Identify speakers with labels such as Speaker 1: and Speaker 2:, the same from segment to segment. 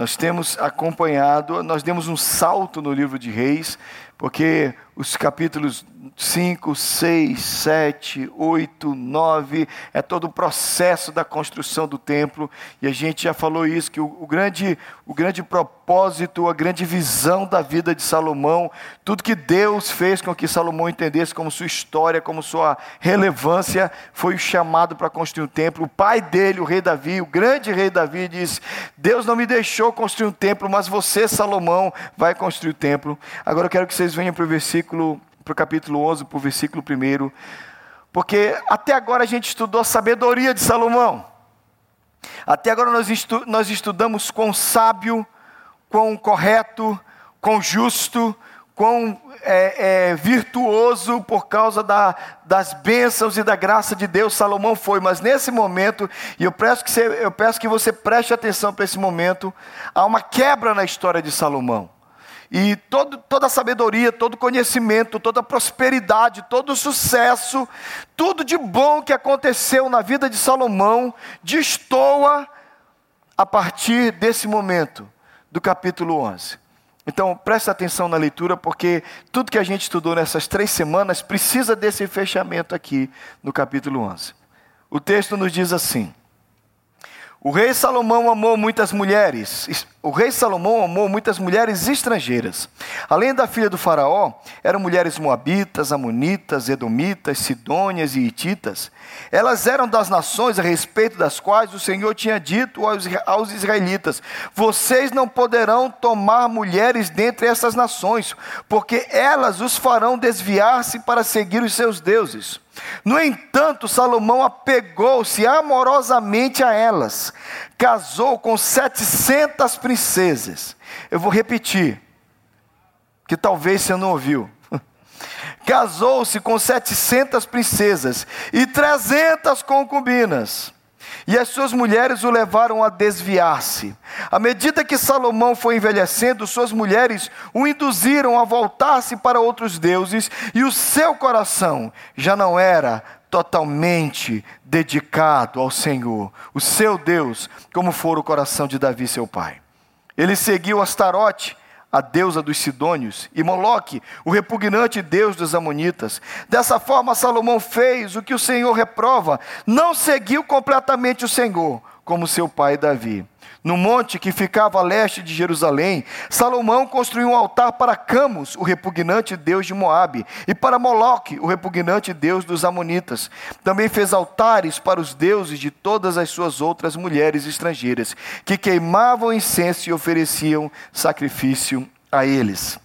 Speaker 1: Nós temos acompanhado, nós demos um salto no livro de Reis, porque os capítulos 5, 6, 7, 8, 9, é todo o processo da construção do templo, e a gente já falou isso, que o, o, grande, o grande propósito, a grande visão da vida de Salomão, tudo que Deus fez com que Salomão entendesse como sua história, como sua relevância, foi o chamado para construir um templo. O pai dele, o rei Davi, o grande rei Davi, disse: Deus não me deixou construir um templo, mas você, Salomão, vai construir o templo. Agora eu quero que vocês venham para o versículo para o capítulo 11, para o versículo 1, porque até agora a gente estudou a sabedoria de Salomão. Até agora nós, estu nós estudamos quão sábio, quão correto, quão justo, quão é, é, virtuoso por causa da, das bênçãos e da graça de Deus Salomão foi. Mas nesse momento, e eu peço que você, eu peço que você preste atenção para esse momento, há uma quebra na história de Salomão. E todo, toda a sabedoria, todo conhecimento, toda prosperidade, todo o sucesso, tudo de bom que aconteceu na vida de Salomão, destoa a partir desse momento, do capítulo 11. Então, preste atenção na leitura, porque tudo que a gente estudou nessas três semanas precisa desse fechamento aqui no capítulo 11. O texto nos diz assim: o rei Salomão amou muitas mulheres. O rei Salomão amou muitas mulheres estrangeiras. Além da filha do faraó, eram mulheres moabitas, amonitas, edomitas, sidônias e hititas. Elas eram das nações a respeito das quais o Senhor tinha dito aos, aos israelitas: Vocês não poderão tomar mulheres dentre essas nações, porque elas os farão desviar-se para seguir os seus deuses. No entanto, Salomão apegou-se amorosamente a elas, casou com 700 princesas. Eu vou repetir, que talvez você não ouviu. Casou-se com 700 princesas e 300 concubinas e as suas mulheres o levaram a desviar-se. À medida que Salomão foi envelhecendo, suas mulheres o induziram a voltar-se para outros deuses, e o seu coração já não era totalmente dedicado ao Senhor, o seu Deus, como for o coração de Davi, seu pai. Ele seguiu Astarote, a deusa dos Sidônios, e Moloque, o repugnante deus dos Amonitas. Dessa forma, Salomão fez o que o Senhor reprova, não seguiu completamente o Senhor, como seu pai Davi. No monte que ficava a leste de Jerusalém, Salomão construiu um altar para Camus, o repugnante deus de Moabe, e para Moloque, o repugnante deus dos Amonitas. Também fez altares para os deuses de todas as suas outras mulheres estrangeiras, que queimavam incenso e ofereciam sacrifício a eles.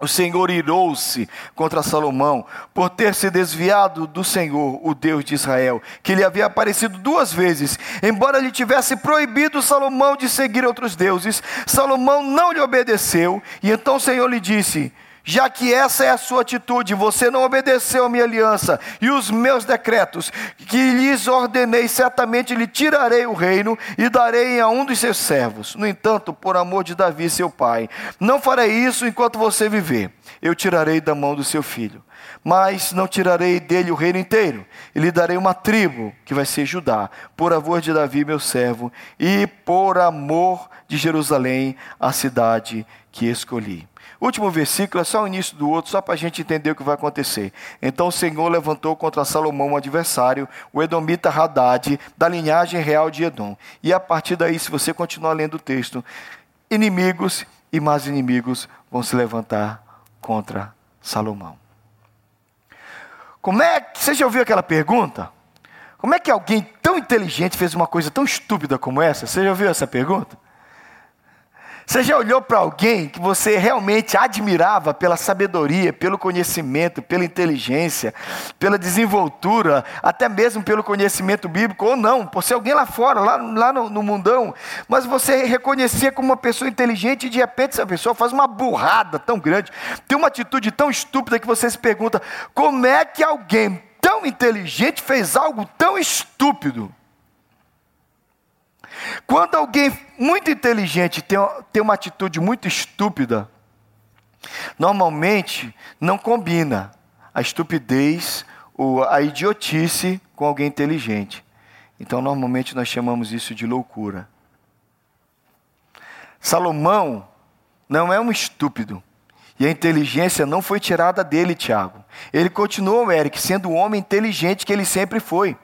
Speaker 1: O Senhor irou-se contra Salomão por ter se desviado do Senhor, o Deus de Israel, que lhe havia aparecido duas vezes. Embora lhe tivesse proibido Salomão de seguir outros deuses, Salomão não lhe obedeceu. E então o Senhor lhe disse: já que essa é a sua atitude, você não obedeceu a minha aliança e os meus decretos, que lhes ordenei, certamente lhe tirarei o reino e darei a um dos seus servos. No entanto, por amor de Davi, seu pai, não farei isso enquanto você viver. Eu tirarei da mão do seu filho, mas não tirarei dele o reino inteiro. E lhe darei uma tribo, que vai ser Judá, por amor de Davi, meu servo, e por amor de Jerusalém, a cidade que escolhi. Último versículo é só o início do outro, só para a gente entender o que vai acontecer. Então o Senhor levantou contra Salomão um adversário, o Edomita Haddad, da linhagem real de Edom. E a partir daí, se você continuar lendo o texto, inimigos e mais inimigos vão se levantar contra Salomão. Como é que você já ouviu aquela pergunta? Como é que alguém tão inteligente fez uma coisa tão estúpida como essa? Você já ouviu essa pergunta? Você já olhou para alguém que você realmente admirava pela sabedoria, pelo conhecimento, pela inteligência, pela desenvoltura, até mesmo pelo conhecimento bíblico, ou não, por ser alguém lá fora, lá, lá no, no mundão, mas você reconhecia como uma pessoa inteligente e de repente essa pessoa faz uma burrada tão grande, tem uma atitude tão estúpida que você se pergunta: como é que alguém tão inteligente fez algo tão estúpido? Quando alguém muito inteligente tem, tem uma atitude muito estúpida, normalmente não combina a estupidez ou a idiotice com alguém inteligente. Então, normalmente nós chamamos isso de loucura. Salomão não é um estúpido. E a inteligência não foi tirada dele, Tiago. Ele continuou, Eric, sendo o homem inteligente que ele sempre foi.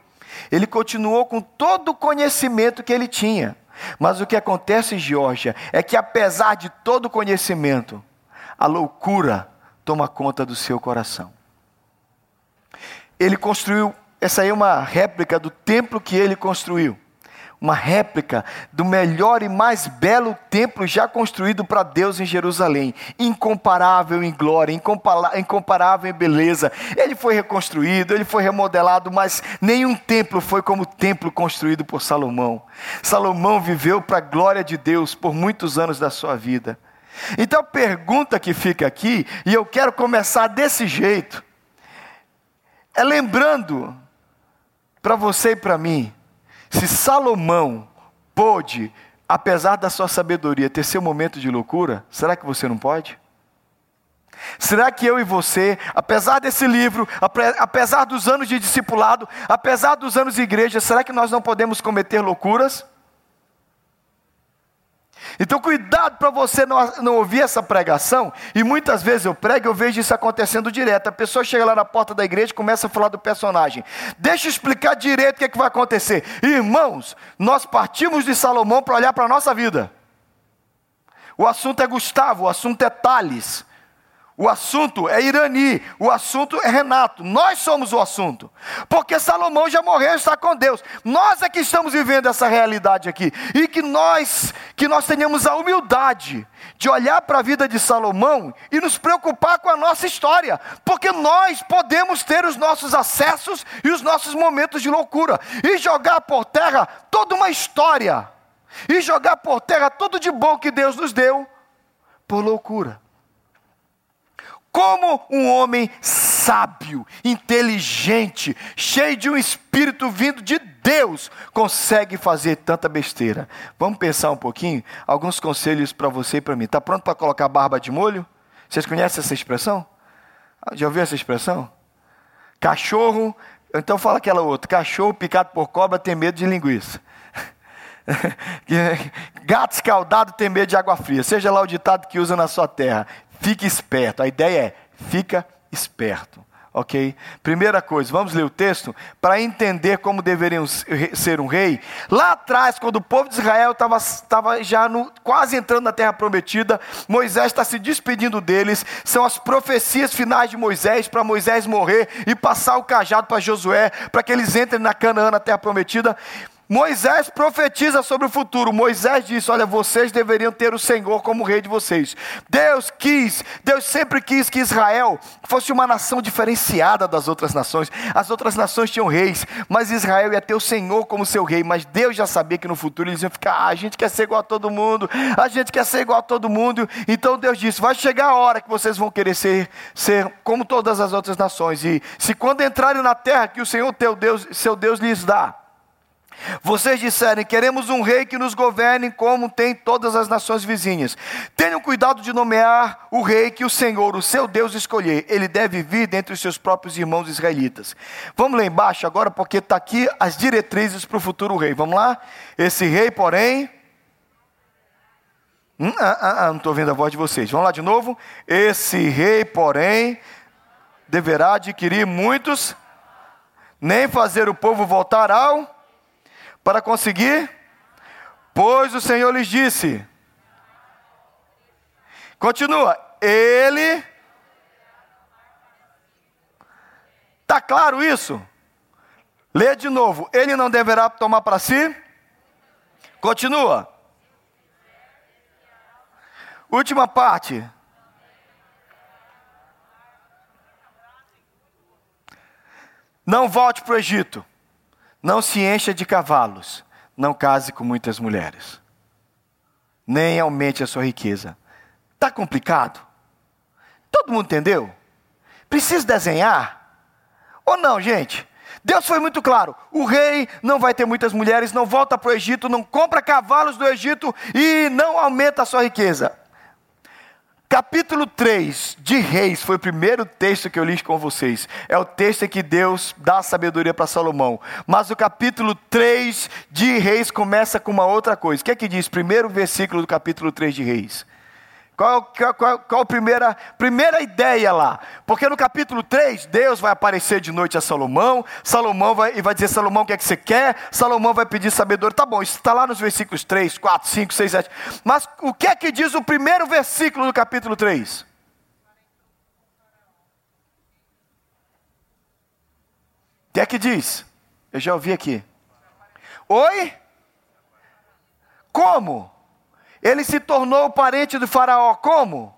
Speaker 1: Ele continuou com todo o conhecimento que ele tinha. Mas o que acontece, Georgia, é que apesar de todo o conhecimento, a loucura toma conta do seu coração. Ele construiu, essa aí é uma réplica do templo que ele construiu uma réplica do melhor e mais belo templo já construído para Deus em Jerusalém, incomparável em glória, incomparável em beleza. Ele foi reconstruído, ele foi remodelado, mas nenhum templo foi como o templo construído por Salomão. Salomão viveu para a glória de Deus por muitos anos da sua vida. Então a pergunta que fica aqui, e eu quero começar desse jeito, é lembrando para você e para mim, se Salomão pôde, apesar da sua sabedoria, ter seu momento de loucura, será que você não pode? Será que eu e você, apesar desse livro, apesar dos anos de discipulado, apesar dos anos de igreja, será que nós não podemos cometer loucuras? Então, cuidado para você não, não, ouvir essa pregação. E muitas vezes eu prego, eu vejo isso acontecendo direto. A pessoa chega lá na porta da igreja e começa a falar do personagem. Deixa eu explicar direito o que, é que vai acontecer. Irmãos, nós partimos de Salomão para olhar para a nossa vida. O assunto é Gustavo, o assunto é Thales. O assunto é Irani, o assunto é Renato. Nós somos o assunto. Porque Salomão já morreu e está com Deus. Nós é que estamos vivendo essa realidade aqui. E que nós, que nós tenhamos a humildade de olhar para a vida de Salomão e nos preocupar com a nossa história. Porque nós podemos ter os nossos acessos e os nossos momentos de loucura e jogar por terra toda uma história. E jogar por terra tudo de bom que Deus nos deu por loucura. Como um homem sábio, inteligente, cheio de um espírito vindo de Deus, consegue fazer tanta besteira? Vamos pensar um pouquinho? Alguns conselhos para você e para mim. Está pronto para colocar barba de molho? Vocês conhecem essa expressão? Ah, já ouviu essa expressão? Cachorro, então fala aquela outra: cachorro picado por cobra tem medo de linguiça. Gato escaldado tem medo de água fria. Seja lá o ditado que usa na sua terra. Fique esperto. A ideia é, fica esperto. Ok? Primeira coisa, vamos ler o texto para entender como deveriam ser um rei. Lá atrás, quando o povo de Israel estava já no, quase entrando na terra prometida, Moisés está se despedindo deles. São as profecias finais de Moisés para Moisés morrer e passar o cajado para Josué, para que eles entrem na Canaã, na terra prometida. Moisés profetiza sobre o futuro. Moisés disse: Olha, vocês deveriam ter o Senhor como rei de vocês. Deus quis, Deus sempre quis que Israel fosse uma nação diferenciada das outras nações. As outras nações tinham reis, mas Israel ia ter o Senhor como seu rei. Mas Deus já sabia que no futuro eles iam ficar: ah, a gente quer ser igual a todo mundo, a gente quer ser igual a todo mundo. Então Deus disse: vai chegar a hora que vocês vão querer ser, ser como todas as outras nações. E se quando entrarem na terra que o Senhor teu Deus, seu Deus lhes dá, vocês disserem: queremos um rei que nos governe como tem todas as nações vizinhas. Tenham cuidado de nomear o rei que o Senhor, o seu Deus, escolher. Ele deve vir dentre os seus próprios irmãos israelitas. Vamos lá embaixo agora, porque está aqui as diretrizes para o futuro rei. Vamos lá? Esse rei, porém. Hum, ah, ah, ah, não estou vendo a voz de vocês. Vamos lá de novo. Esse rei, porém, deverá adquirir muitos, nem fazer o povo voltar ao para conseguir? Pois o Senhor lhes disse. Continua. Ele. Está claro isso? Lê de novo. Ele não deverá tomar para si? Continua. Última parte. Não volte para o Egito. Não se encha de cavalos, não case com muitas mulheres, nem aumente a sua riqueza. Está complicado? Todo mundo entendeu? Precisa desenhar? Ou não, gente? Deus foi muito claro: o rei não vai ter muitas mulheres, não volta para o Egito, não compra cavalos do Egito e não aumenta a sua riqueza. Capítulo 3 de Reis foi o primeiro texto que eu li com vocês. É o texto em que Deus dá sabedoria para Salomão. Mas o capítulo 3 de Reis começa com uma outra coisa. O que é que diz? Primeiro versículo do capítulo 3 de Reis. Qual, qual, qual, qual, a primeira, primeira ideia lá? Porque no capítulo 3, Deus vai aparecer de noite a Salomão, Salomão vai, e vai dizer, Salomão, o que é que você quer? Salomão vai pedir sabedoria. Tá bom, isso está lá nos versículos 3, 4, 5, 6, 7. Mas o que é que diz o primeiro versículo do capítulo 3? O que é que diz? Eu já ouvi aqui. Oi? Como? Ele se tornou parente do faraó como?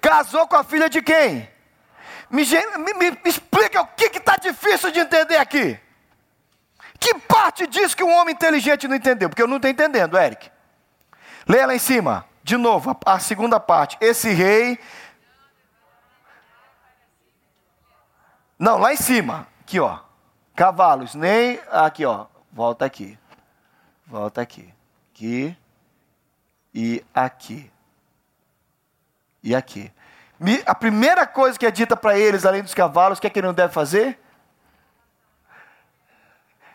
Speaker 1: Casou com a filha de quem? Me, me, me explica o que está difícil de entender aqui. Que parte diz que um homem inteligente não entendeu? Porque eu não estou entendendo, Eric. Leia lá em cima, de novo, a, a segunda parte. Esse rei. Não, lá em cima, aqui ó. Cavalos, nem. Aqui ó. Volta aqui. Volta aqui. Aqui e aqui. E aqui. A primeira coisa que é dita para eles, além dos cavalos, o que é que ele não deve fazer?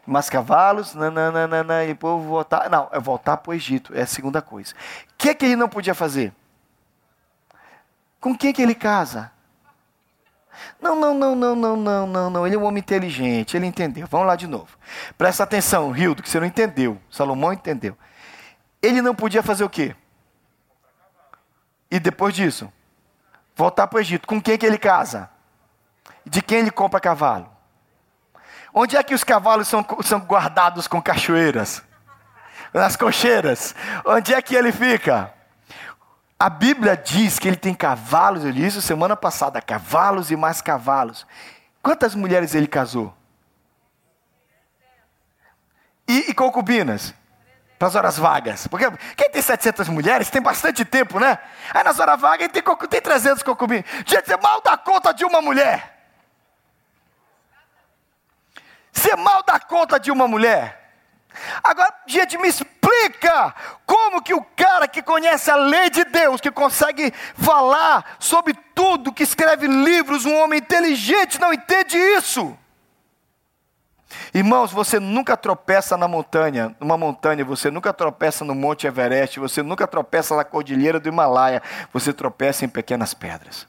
Speaker 1: Mas cavalos, nananana, e povo voltar. Não, é voltar para o Egito, é a segunda coisa. O que é que ele não podia fazer? Com quem que ele casa? Não, não, não, não, não, não, não, não. Ele é um homem inteligente, ele entendeu. Vamos lá de novo. Presta atenção, Rildo, que você não entendeu. Salomão entendeu. Ele não podia fazer o quê? E depois disso, voltar para o Egito. Com quem que ele casa? De quem ele compra cavalo? Onde é que os cavalos são, são guardados com cachoeiras? Nas cocheiras. Onde é que ele fica? A Bíblia diz que ele tem cavalos, eu li isso semana passada, cavalos e mais cavalos. Quantas mulheres ele casou? E, e concubinas? Para as horas vagas. Porque quem tem 700 mulheres tem bastante tempo, né? Aí nas horas vagas tem, tem 300 concubinas. Gente, você mal dá conta de uma mulher. Você mal dá conta de uma mulher. Agora, gente, me explica como que o cara que conhece a lei de Deus, que consegue falar sobre tudo, que escreve livros, um homem inteligente, não entende isso. Irmãos, você nunca tropeça na montanha, numa montanha, você nunca tropeça no Monte Everest, você nunca tropeça na Cordilheira do Himalaia, você tropeça em pequenas pedras.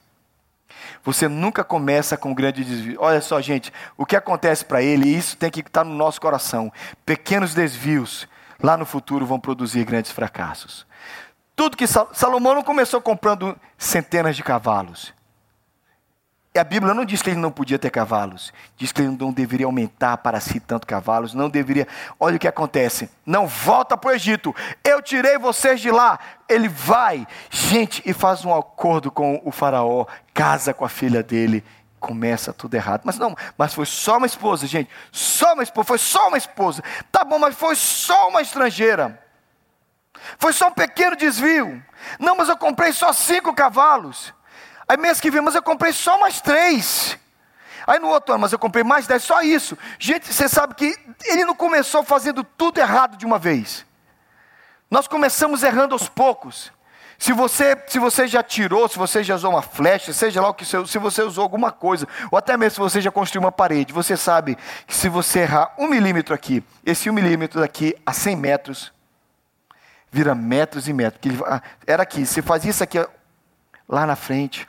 Speaker 1: Você nunca começa com um grande desvio. Olha só, gente, o que acontece para ele, e isso tem que estar no nosso coração. Pequenos desvios lá no futuro vão produzir grandes fracassos. Tudo que Salomão não começou comprando centenas de cavalos. E a Bíblia não diz que ele não podia ter cavalos. Diz que ele não deveria aumentar para si tanto cavalos. Não deveria. Olha o que acontece. Não volta para o Egito. Eu tirei vocês de lá. Ele vai, gente, e faz um acordo com o faraó. Casa com a filha dele. Começa tudo errado. Mas não, mas foi só uma esposa, gente. Só uma esposa. Foi só uma esposa. Tá bom, mas foi só uma estrangeira. Foi só um pequeno desvio. Não, mas eu comprei só cinco cavalos. Aí mês que vem, mas eu comprei só mais três. Aí no outro ano, mas eu comprei mais dez, só isso. Gente, você sabe que ele não começou fazendo tudo errado de uma vez. Nós começamos errando aos poucos. Se você, se você já tirou, se você já usou uma flecha, seja lá o que se você usou alguma coisa, ou até mesmo se você já construiu uma parede, você sabe que se você errar um milímetro aqui, esse um milímetro daqui a 100 metros, vira metros e metros. Ah, era aqui, você fazia isso aqui lá na frente,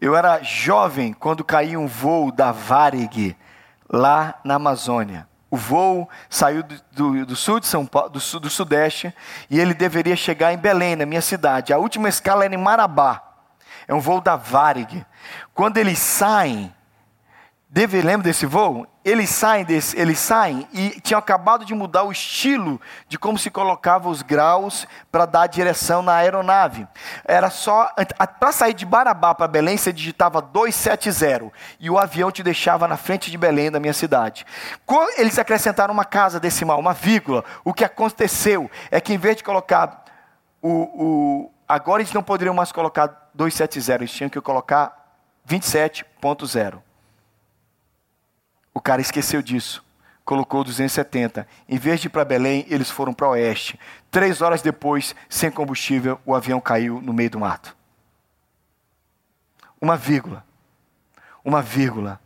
Speaker 1: eu era jovem quando caiu um voo da Varig, lá na Amazônia. O voo saiu do, do, do sul de São Paulo, do, sul, do sudeste, e ele deveria chegar em Belém, na minha cidade. A última escala era em Marabá. É um voo da Varig. Quando eles saem, Deve, lembra desse voo? Eles saem, desse, eles saem e tinham acabado de mudar o estilo de como se colocava os graus para dar direção na aeronave. Era só, para sair de Barabá para Belém, você digitava 270 e o avião te deixava na frente de Belém, da minha cidade. Eles acrescentaram uma casa decimal, uma vírgula, o que aconteceu é que em vez de colocar o, o agora eles não poderiam mais colocar 270, eles tinham que colocar 27.0. O cara esqueceu disso. colocou 270. Em vez de ir para Belém, eles foram para o oeste. Três horas depois, sem combustível, o avião caiu no meio do mato. Uma vírgula. Uma vírgula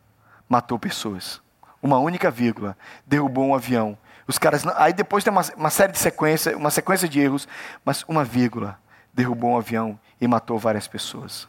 Speaker 1: matou pessoas. Uma única vírgula derrubou um avião. Os caras, aí depois tem uma, uma série de sequência, uma sequência de erros, mas uma vírgula derrubou um avião e matou várias pessoas.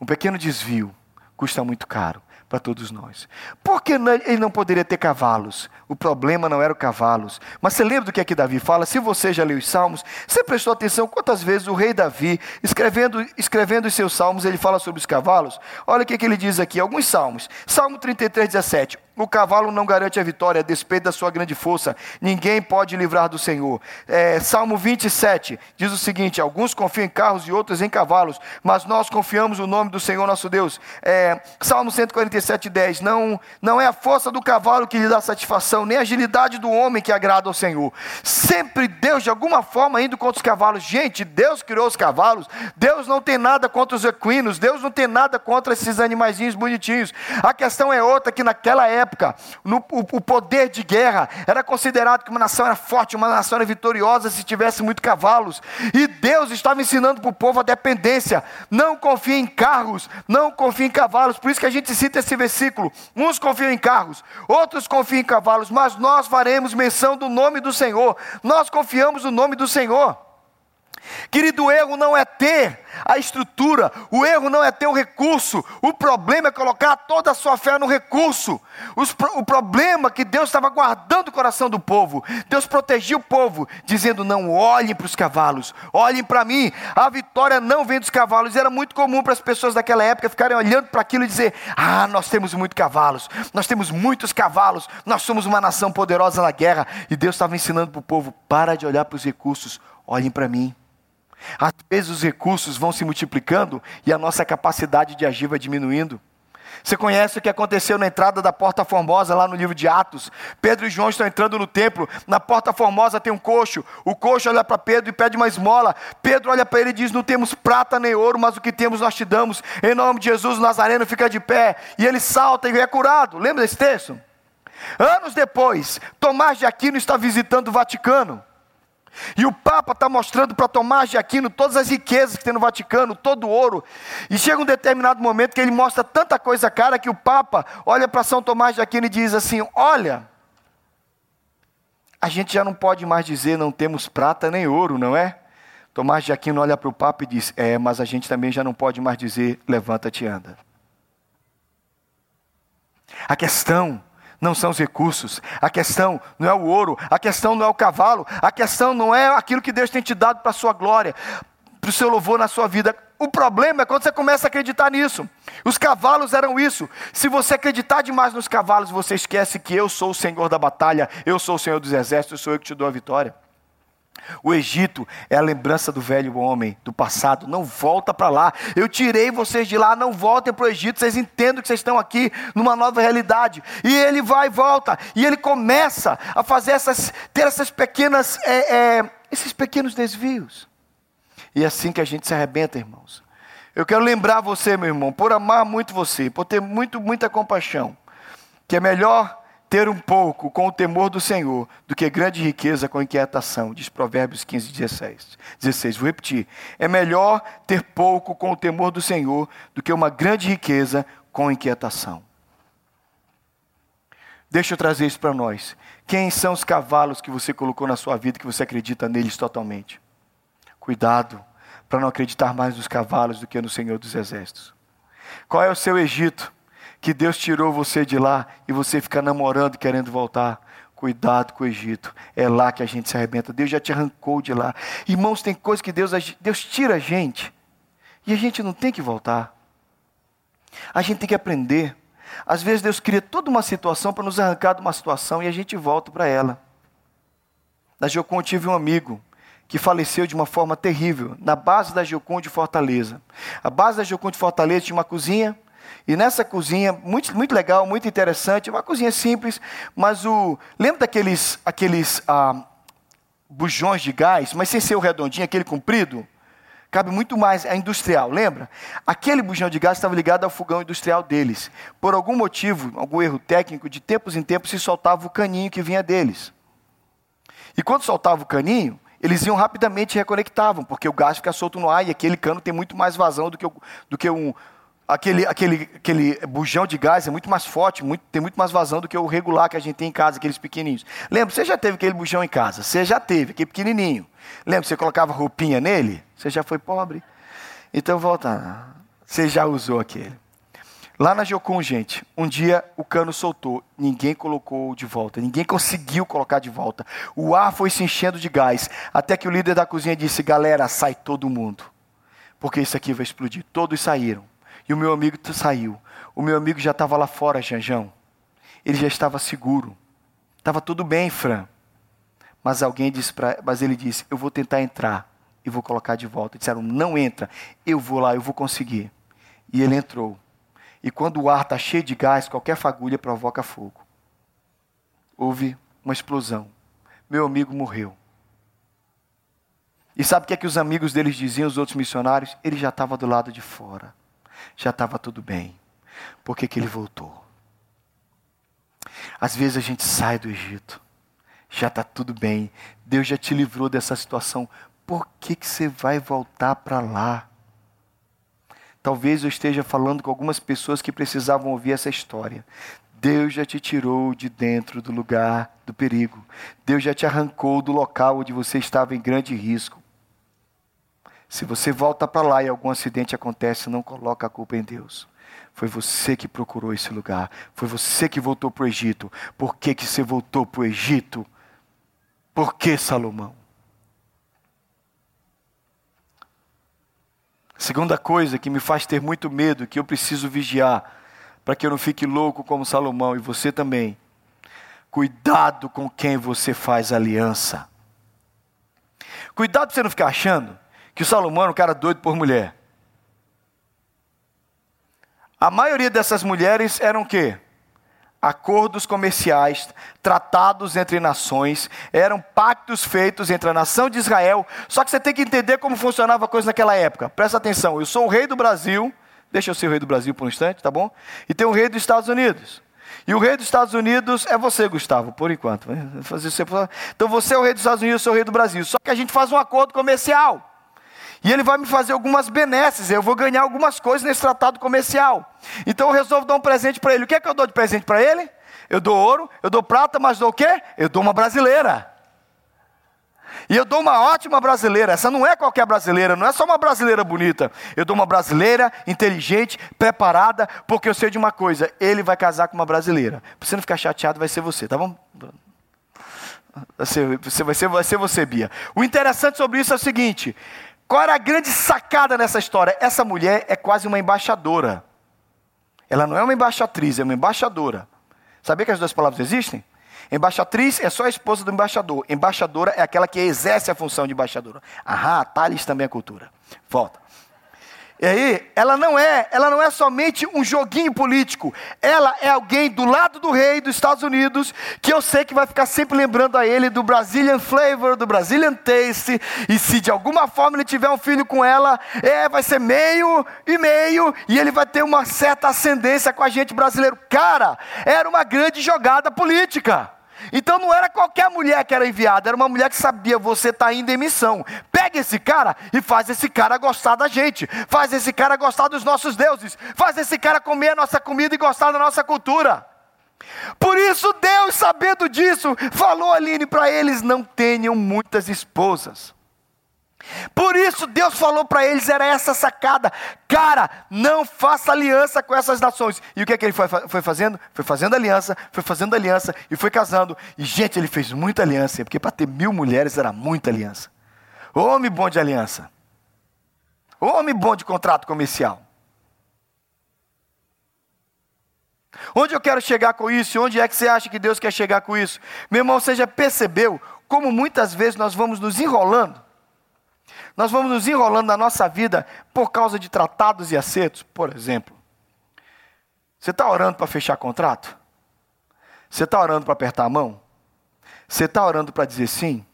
Speaker 1: Um pequeno desvio custa muito caro para todos nós. Por que ele não poderia ter cavalos? O problema não era os cavalos. Mas você lembra do que aqui Davi fala? Se você já leu os salmos, você prestou atenção quantas vezes o rei Davi, escrevendo, escrevendo os seus salmos, ele fala sobre os cavalos? Olha o que, que ele diz aqui, alguns salmos. Salmo 33, 17. O cavalo não garante a vitória, a despeito da sua grande força. Ninguém pode livrar do Senhor. É, Salmo 27 diz o seguinte: Alguns confiam em carros e outros em cavalos, mas nós confiamos no nome do Senhor nosso Deus. É, Salmo 147, 10. Não, não é a força do cavalo que lhe dá satisfação, nem a agilidade do homem que agrada ao Senhor. Sempre Deus, de alguma forma, indo contra os cavalos. Gente, Deus criou os cavalos. Deus não tem nada contra os equinos. Deus não tem nada contra esses animaizinhos bonitinhos. A questão é outra: que naquela época, época, no, o, o, poder de guerra era considerado que uma nação era forte, uma nação era vitoriosa se tivesse muitos cavalos. E Deus estava ensinando para o povo a dependência. Não confie em carros, não confie em cavalos. Por isso que a gente cita esse versículo. Uns confiam em carros, outros confiam em cavalos, mas nós faremos menção do nome do Senhor. Nós confiamos no nome do Senhor. Querido, o erro não é ter a estrutura, o erro não é ter o recurso, o problema é colocar toda a sua fé no recurso. o problema é que Deus estava guardando o coração do povo, Deus protegia o povo, dizendo: não olhem para os cavalos, olhem para mim. A vitória não vem dos cavalos, era muito comum para as pessoas daquela época ficarem olhando para aquilo e dizer: ah, nós temos muitos cavalos, nós temos muitos cavalos, nós somos uma nação poderosa na guerra. E Deus estava ensinando para o povo: para de olhar para os recursos, olhem para mim. Às vezes os recursos vão se multiplicando e a nossa capacidade de agir vai diminuindo. Você conhece o que aconteceu na entrada da Porta Formosa, lá no livro de Atos? Pedro e João estão entrando no templo, na Porta Formosa tem um coxo. O coxo olha para Pedro e pede uma esmola. Pedro olha para ele e diz: Não temos prata nem ouro, mas o que temos nós te damos. Em nome de Jesus, o Nazareno fica de pé. E ele salta e é curado. Lembra desse texto? Anos depois, Tomás de Aquino está visitando o Vaticano. E o Papa está mostrando para Tomás de Aquino todas as riquezas que tem no Vaticano, todo o ouro. E chega um determinado momento que ele mostra tanta coisa cara que o Papa olha para São Tomás de Aquino e diz assim: Olha, a gente já não pode mais dizer não temos prata nem ouro, não é? Tomás de Aquino olha para o Papa e diz: É, mas a gente também já não pode mais dizer levanta-te e anda. A questão não são os recursos, a questão não é o ouro, a questão não é o cavalo, a questão não é aquilo que Deus tem te dado para a sua glória, para o seu louvor na sua vida. O problema é quando você começa a acreditar nisso. Os cavalos eram isso. Se você acreditar demais nos cavalos, você esquece que eu sou o Senhor da batalha, eu sou o Senhor dos exércitos, sou eu que te dou a vitória. O Egito é a lembrança do velho homem, do passado. Não volta para lá. Eu tirei vocês de lá, não voltem para o Egito. Vocês entendem que vocês estão aqui numa nova realidade. E ele vai e volta. E ele começa a fazer essas, ter essas pequenas, é, é, esses pequenos desvios. E é assim que a gente se arrebenta, irmãos. Eu quero lembrar você, meu irmão, por amar muito você, por ter muito, muita compaixão, que é melhor ter um pouco com o temor do Senhor do que grande riqueza com inquietação, diz Provérbios 15, 16. 16. Vou repetir. É melhor ter pouco com o temor do Senhor do que uma grande riqueza com inquietação. Deixa eu trazer isso para nós. Quem são os cavalos que você colocou na sua vida que você acredita neles totalmente? Cuidado para não acreditar mais nos cavalos do que no Senhor dos Exércitos. Qual é o seu Egito? Que Deus tirou você de lá e você fica namorando querendo voltar. Cuidado com o Egito, é lá que a gente se arrebenta. Deus já te arrancou de lá. Irmãos, tem coisas que Deus, Deus tira a gente e a gente não tem que voltar. A gente tem que aprender. Às vezes Deus cria toda uma situação para nos arrancar de uma situação e a gente volta para ela. Na Jocon tive um amigo que faleceu de uma forma terrível, na base da Jocon de Fortaleza. A base da Jocon de Fortaleza tinha uma cozinha, e nessa cozinha, muito, muito legal, muito interessante, uma cozinha simples, mas o. Lembra daqueles aqueles ah, bujões de gás, mas sem ser o redondinho, aquele comprido? Cabe muito mais a industrial, lembra? Aquele bujão de gás estava ligado ao fogão industrial deles. Por algum motivo, algum erro técnico, de tempos em tempos se soltava o caninho que vinha deles. E quando soltava o caninho, eles iam rapidamente e reconectavam, porque o gás fica solto no ar e aquele cano tem muito mais vazão do que, do que um, aquele, aquele, aquele bujão de gás é muito mais forte, muito, tem muito mais vazão do que o regular que a gente tem em casa, aqueles pequenininhos. Lembra, você já teve aquele bujão em casa? Você já teve, aquele pequenininho. Lembra, você colocava roupinha nele? Você já foi pobre? Então volta, você já usou aquele. Lá na Jocum, gente, um dia o cano soltou, ninguém colocou de volta, ninguém conseguiu colocar de volta. O ar foi se enchendo de gás, até que o líder da cozinha disse: Galera, sai todo mundo, porque isso aqui vai explodir. Todos saíram. E o meu amigo saiu. O meu amigo já estava lá fora, Janjão. Ele já estava seguro. Estava tudo bem, Fran. Mas alguém disse para, mas ele disse: "Eu vou tentar entrar e vou colocar de volta". Disseram: "Não entra. Eu vou lá, eu vou conseguir". E ele entrou. E quando o ar está cheio de gás, qualquer fagulha provoca fogo. Houve uma explosão. Meu amigo morreu. E sabe o que é que os amigos deles diziam, os outros missionários? Ele já estava do lado de fora já estava tudo bem. Por que, que ele voltou? Às vezes a gente sai do Egito, já está tudo bem, Deus já te livrou dessa situação, por que, que você vai voltar para lá? Talvez eu esteja falando com algumas pessoas que precisavam ouvir essa história. Deus já te tirou de dentro do lugar do perigo. Deus já te arrancou do local onde você estava em grande risco. Se você volta para lá e algum acidente acontece, não coloca a culpa em Deus. Foi você que procurou esse lugar. Foi você que voltou para o Egito. Por que, que você voltou para o Egito? Por que Salomão? Segunda coisa que me faz ter muito medo, que eu preciso vigiar, para que eu não fique louco como Salomão e você também. Cuidado com quem você faz aliança. Cuidado para você não ficar achando que Salomão era um cara doido por mulher. A maioria dessas mulheres eram o quê? Acordos comerciais, tratados entre nações, eram pactos feitos entre a nação de Israel. Só que você tem que entender como funcionava a coisa naquela época. Presta atenção, eu sou o rei do Brasil, deixa eu ser o rei do Brasil por um instante, tá bom? E tem o rei dos Estados Unidos. E o rei dos Estados Unidos é você, Gustavo, por enquanto. Então você é o rei dos Estados Unidos, eu sou o rei do Brasil. Só que a gente faz um acordo comercial. E ele vai me fazer algumas benesses, eu vou ganhar algumas coisas nesse tratado comercial. Então eu resolvo dar um presente para ele. O que é que eu dou de presente para ele? Eu dou ouro, eu dou prata, mas dou o quê? Eu dou uma brasileira. E eu dou uma ótima brasileira. Essa não é qualquer brasileira, não é só uma brasileira bonita. Eu dou uma brasileira inteligente, preparada, porque eu sei de uma coisa: ele vai casar com uma brasileira. Para você não ficar chateado, vai ser você, tá bom? Vai ser, vai ser, vai ser você, Bia. O interessante sobre isso é o seguinte: qual era a grande sacada nessa história? Essa mulher é quase uma embaixadora. Ela não é uma embaixatriz, é uma embaixadora. Sabia que as duas palavras existem? Embaixatriz é só a esposa do embaixador. Embaixadora é aquela que exerce a função de embaixadora. Aham, Thales também é cultura. Volta. E aí, ela não é, ela não é somente um joguinho político. Ela é alguém do lado do rei dos Estados Unidos, que eu sei que vai ficar sempre lembrando a ele do Brazilian flavor, do Brazilian taste, e se de alguma forma ele tiver um filho com ela, é, vai ser meio e meio, e ele vai ter uma certa ascendência com a gente brasileiro. Cara, era uma grande jogada política. Então não era qualquer mulher que era enviada, era uma mulher que sabia, você está indo em missão. Pega esse cara e faz esse cara gostar da gente, faz esse cara gostar dos nossos deuses, faz esse cara comer a nossa comida e gostar da nossa cultura. Por isso Deus, sabendo disso, falou Aline para eles: não tenham muitas esposas. Por isso Deus falou para eles, era essa sacada, cara, não faça aliança com essas nações. E o que é que ele foi, foi fazendo? Foi fazendo aliança, foi fazendo aliança e foi casando. E gente, ele fez muita aliança, porque para ter mil mulheres era muita aliança. Homem bom de aliança, homem bom de contrato comercial. Onde eu quero chegar com isso? Onde é que você acha que Deus quer chegar com isso? Meu irmão, você já percebeu como muitas vezes nós vamos nos enrolando? Nós vamos nos enrolando na nossa vida por causa de tratados e acertos, por exemplo. Você está orando para fechar contrato? Você está orando para apertar a mão? Você está orando para dizer sim?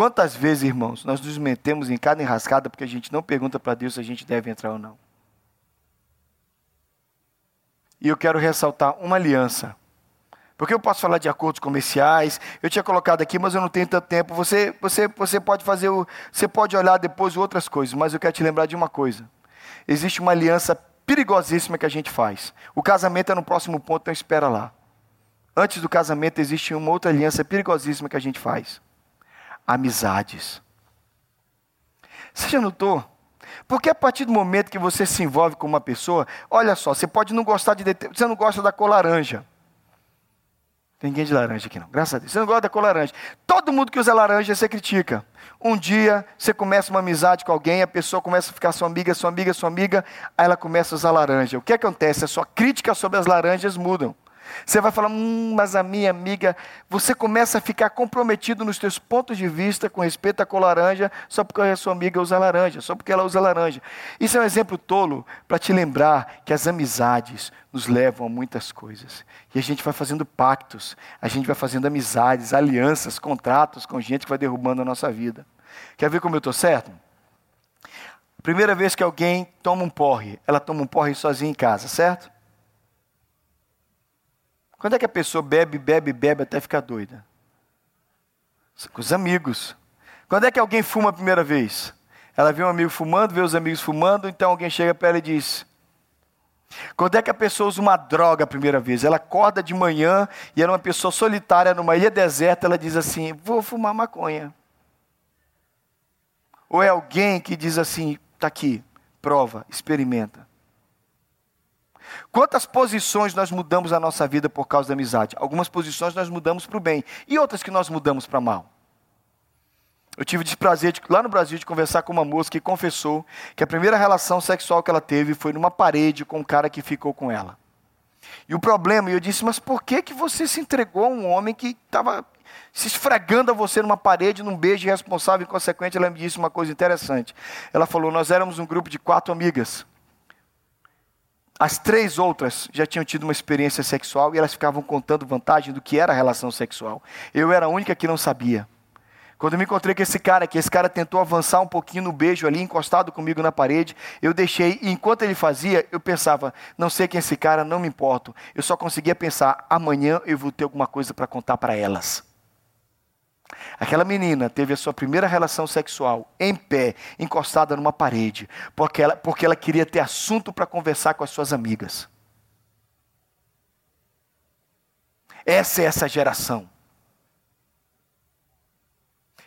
Speaker 1: Quantas vezes, irmãos, nós nos metemos em cada enrascada porque a gente não pergunta para Deus se a gente deve entrar ou não? E eu quero ressaltar uma aliança. Porque eu posso falar de acordos comerciais, eu tinha colocado aqui, mas eu não tenho tanto tempo. Você, você, você pode fazer, o, você pode olhar depois outras coisas, mas eu quero te lembrar de uma coisa. Existe uma aliança perigosíssima que a gente faz. O casamento é no próximo ponto, então espera lá. Antes do casamento existe uma outra aliança perigosíssima que a gente faz. Amizades. Você já notou? Porque a partir do momento que você se envolve com uma pessoa, olha só, você pode não gostar de. Você não gosta da cor laranja. Tem ninguém de laranja aqui não, graças a Deus. Você não gosta da cor laranja. Todo mundo que usa laranja você critica. Um dia você começa uma amizade com alguém, a pessoa começa a ficar sua amiga, sua amiga, sua amiga, aí ela começa a usar laranja. O que acontece? A sua crítica sobre as laranjas mudam. Você vai falar, hum, mas a minha amiga, você começa a ficar comprometido nos seus pontos de vista com respeito à cor laranja, só porque a sua amiga usa laranja, só porque ela usa laranja. Isso é um exemplo tolo para te lembrar que as amizades nos levam a muitas coisas. E a gente vai fazendo pactos, a gente vai fazendo amizades, alianças, contratos com gente que vai derrubando a nossa vida. Quer ver como eu estou certo? Primeira vez que alguém toma um porre, ela toma um porre sozinha em casa, certo? Quando é que a pessoa bebe, bebe, bebe até ficar doida? Com os amigos. Quando é que alguém fuma a primeira vez? Ela vê um amigo fumando, vê os amigos fumando, então alguém chega para ela e diz: quando é que a pessoa usa uma droga a primeira vez? Ela acorda de manhã e ela é uma pessoa solitária numa ilha deserta, ela diz assim: Vou fumar maconha. Ou é alguém que diz assim: Está aqui, prova, experimenta. Quantas posições nós mudamos na nossa vida por causa da amizade? Algumas posições nós mudamos para o bem e outras que nós mudamos para mal. Eu tive o desprazer de, lá no Brasil de conversar com uma moça que confessou que a primeira relação sexual que ela teve foi numa parede com um cara que ficou com ela. E o problema, e eu disse, mas por que, que você se entregou a um homem que estava se esfregando a você numa parede, num beijo irresponsável e consequente? Ela me disse uma coisa interessante. Ela falou: Nós éramos um grupo de quatro amigas. As três outras já tinham tido uma experiência sexual e elas ficavam contando vantagem do que era a relação sexual. Eu era a única que não sabia. Quando eu me encontrei com esse cara, que esse cara tentou avançar um pouquinho no beijo ali, encostado comigo na parede, eu deixei, e enquanto ele fazia, eu pensava, não sei quem é esse cara, não me importo. Eu só conseguia pensar, amanhã eu vou ter alguma coisa para contar para elas. Aquela menina teve a sua primeira relação sexual em pé, encostada numa parede, porque ela, porque ela queria ter assunto para conversar com as suas amigas. Essa é essa geração.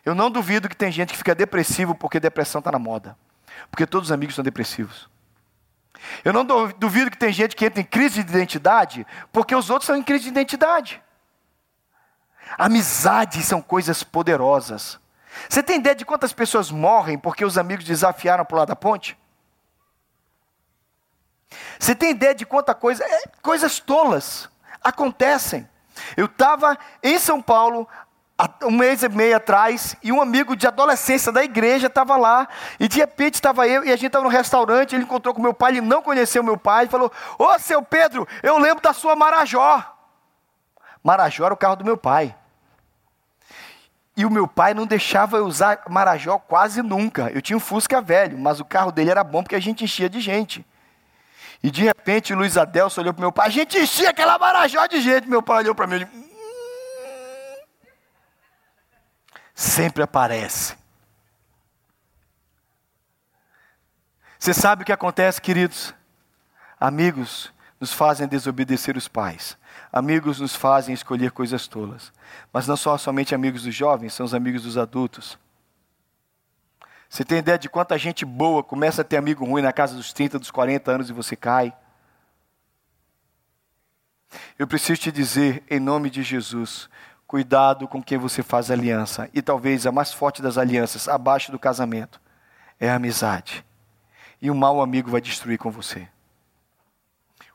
Speaker 1: Eu não duvido que tem gente que fica depressivo porque depressão está na moda. Porque todos os amigos são depressivos. Eu não duvido que tem gente que entra em crise de identidade porque os outros são em crise de identidade. Amizades são coisas poderosas. Você tem ideia de quantas pessoas morrem porque os amigos desafiaram para o lado da ponte? Você tem ideia de quanta coisa, é, coisas tolas acontecem. Eu estava em São Paulo um mês e meio atrás e um amigo de adolescência da igreja estava lá e de repente estava eu e a gente estava no restaurante, ele encontrou com meu pai, ele não conheceu meu pai, e falou: "Ô, seu Pedro, eu lembro da sua Marajó". Marajó era o carro do meu pai. E o meu pai não deixava eu usar Marajó quase nunca. Eu tinha um Fusca velho, mas o carro dele era bom porque a gente enchia de gente. E de repente o Luiz Adelso olhou para meu pai, a gente enchia aquela Marajó de gente. Meu pai olhou para mim e disse, hum. sempre aparece. Você sabe o que acontece, queridos? Amigos nos fazem desobedecer os pais. Amigos nos fazem escolher coisas tolas. Mas não são somente amigos dos jovens, são os amigos dos adultos. Você tem ideia de quanta gente boa começa a ter amigo ruim na casa dos 30, dos 40 anos e você cai? Eu preciso te dizer, em nome de Jesus, cuidado com quem você faz aliança. E talvez a mais forte das alianças, abaixo do casamento, é a amizade. E um mau amigo vai destruir com você.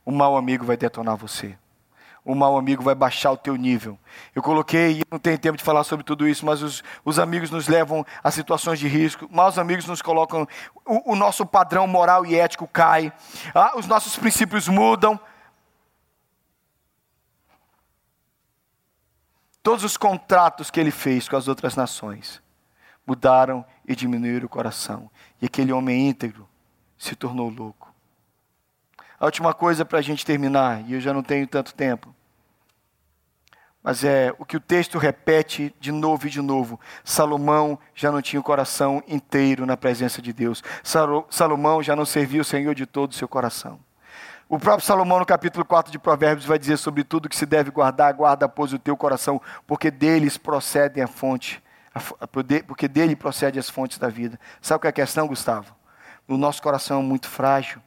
Speaker 1: Um mau amigo vai detonar você o mau amigo vai baixar o teu nível. Eu coloquei, não tenho tempo de falar sobre tudo isso, mas os, os amigos nos levam a situações de risco, maus amigos nos colocam, o, o nosso padrão moral e ético cai, ah, os nossos princípios mudam. Todos os contratos que ele fez com as outras nações mudaram e diminuíram o coração. E aquele homem íntegro se tornou louco. A última coisa para a gente terminar, e eu já não tenho tanto tempo, mas é o que o texto repete de novo e de novo. Salomão já não tinha o coração inteiro na presença de Deus. Salomão já não servia o Senhor de todo o seu coração. O próprio Salomão, no capítulo 4 de Provérbios, vai dizer sobre tudo que se deve guardar, guarda, pois, o teu coração, porque deles procedem a fonte, porque dele procede as fontes da vida. Sabe o que é a questão, Gustavo? O nosso coração é muito frágil.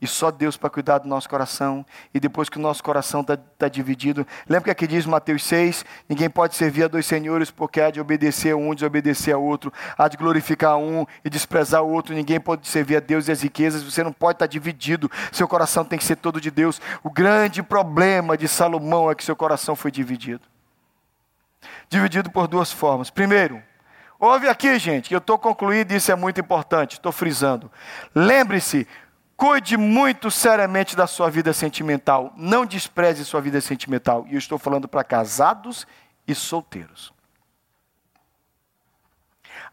Speaker 1: E só Deus para cuidar do nosso coração. E depois que o nosso coração está tá dividido. Lembra que aqui diz Mateus 6: ninguém pode servir a dois senhores, porque há de obedecer a um desobedecer a outro. Há de glorificar um e desprezar o outro. Ninguém pode servir a Deus e as riquezas. Você não pode estar tá dividido. Seu coração tem que ser todo de Deus. O grande problema de Salomão é que seu coração foi dividido dividido por duas formas. Primeiro, ouve aqui, gente, que eu estou concluindo e isso é muito importante, estou frisando. Lembre-se, Cuide muito seriamente da sua vida sentimental. Não despreze sua vida sentimental. E eu estou falando para casados e solteiros.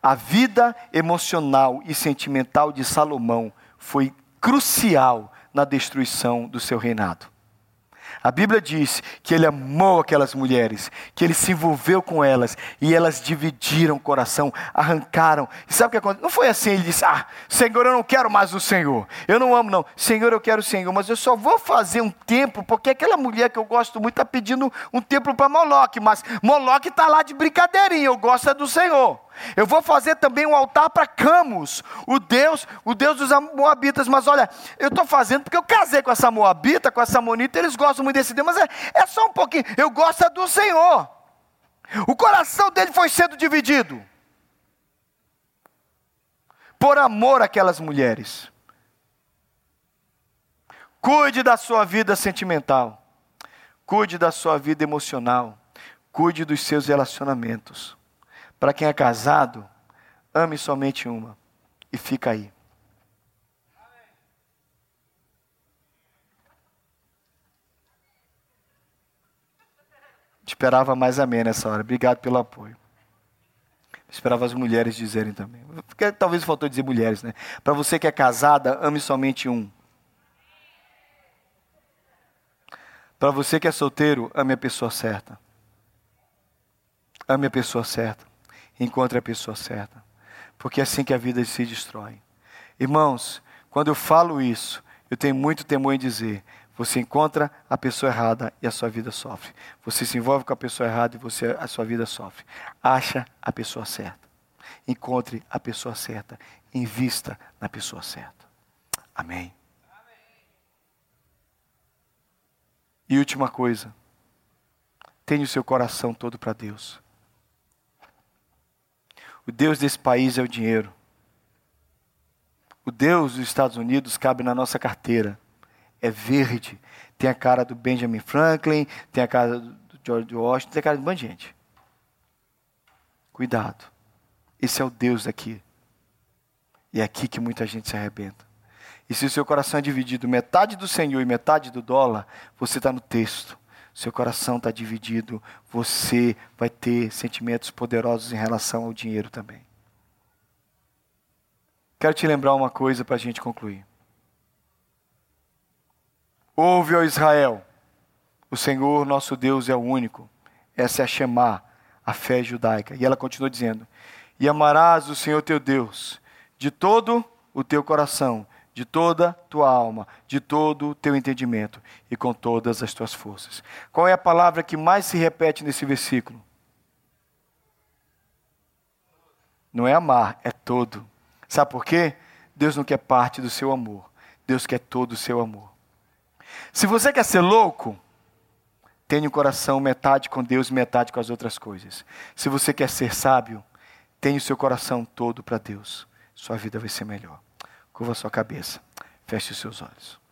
Speaker 1: A vida emocional e sentimental de Salomão foi crucial na destruição do seu reinado. A Bíblia diz que ele amou aquelas mulheres, que ele se envolveu com elas e elas dividiram o coração, arrancaram. E sabe o que aconteceu? Não foi assim, ele disse: Ah, Senhor, eu não quero mais o Senhor. Eu não amo, não. Senhor, eu quero o Senhor, mas eu só vou fazer um templo, porque aquela mulher que eu gosto muito está pedindo um templo para Moloque, mas Moloque está lá de brincadeirinha, eu gosto é do Senhor. Eu vou fazer também um altar para Camus, o Deus, o Deus dos Moabitas. Mas olha, eu estou fazendo porque eu casei com essa Moabita, com essa Monita, eles gostam muito desse Deus, mas é, é só um pouquinho. Eu gosto é do Senhor. O coração dele foi sendo dividido por amor àquelas mulheres. Cuide da sua vida sentimental, cuide da sua vida emocional, cuide dos seus relacionamentos. Para quem é casado, ame somente uma e fica aí. Esperava mais amém nessa hora. Obrigado pelo apoio. Esperava as mulheres dizerem também. Porque talvez faltou dizer mulheres, né? Para você que é casada, ame somente um. Para você que é solteiro, ame a pessoa certa. Ame a pessoa certa encontre a pessoa certa. Porque é assim que a vida se destrói. Irmãos, quando eu falo isso, eu tenho muito temor em dizer: você encontra a pessoa errada e a sua vida sofre. Você se envolve com a pessoa errada e você, a sua vida sofre. Acha a pessoa certa. Encontre a pessoa certa. Invista na pessoa certa. Amém. E última coisa. Tenha o seu coração todo para Deus. O Deus desse país é o dinheiro. O Deus dos Estados Unidos cabe na nossa carteira. É verde. Tem a cara do Benjamin Franklin, tem a cara do George Washington, tem a cara de um gente. Cuidado. Esse é o Deus aqui. E é aqui que muita gente se arrebenta. E se o seu coração é dividido metade do Senhor e metade do dólar, você está no texto seu coração está dividido, você vai ter sentimentos poderosos em relação ao dinheiro também. Quero te lembrar uma coisa para a gente concluir. Ouve, ó Israel, o Senhor nosso Deus é o único. Essa é a Shema, a fé judaica. E ela continua dizendo: E amarás o Senhor teu Deus de todo o teu coração, de toda tua alma, de todo o teu entendimento e com todas as tuas forças. Qual é a palavra que mais se repete nesse versículo? Não é amar, é todo. Sabe por quê? Deus não quer parte do seu amor. Deus quer todo o seu amor. Se você quer ser louco, tenha o coração metade com Deus metade com as outras coisas. Se você quer ser sábio, tenha o seu coração todo para Deus. Sua vida vai ser melhor. Curva sua cabeça. Feche os seus olhos.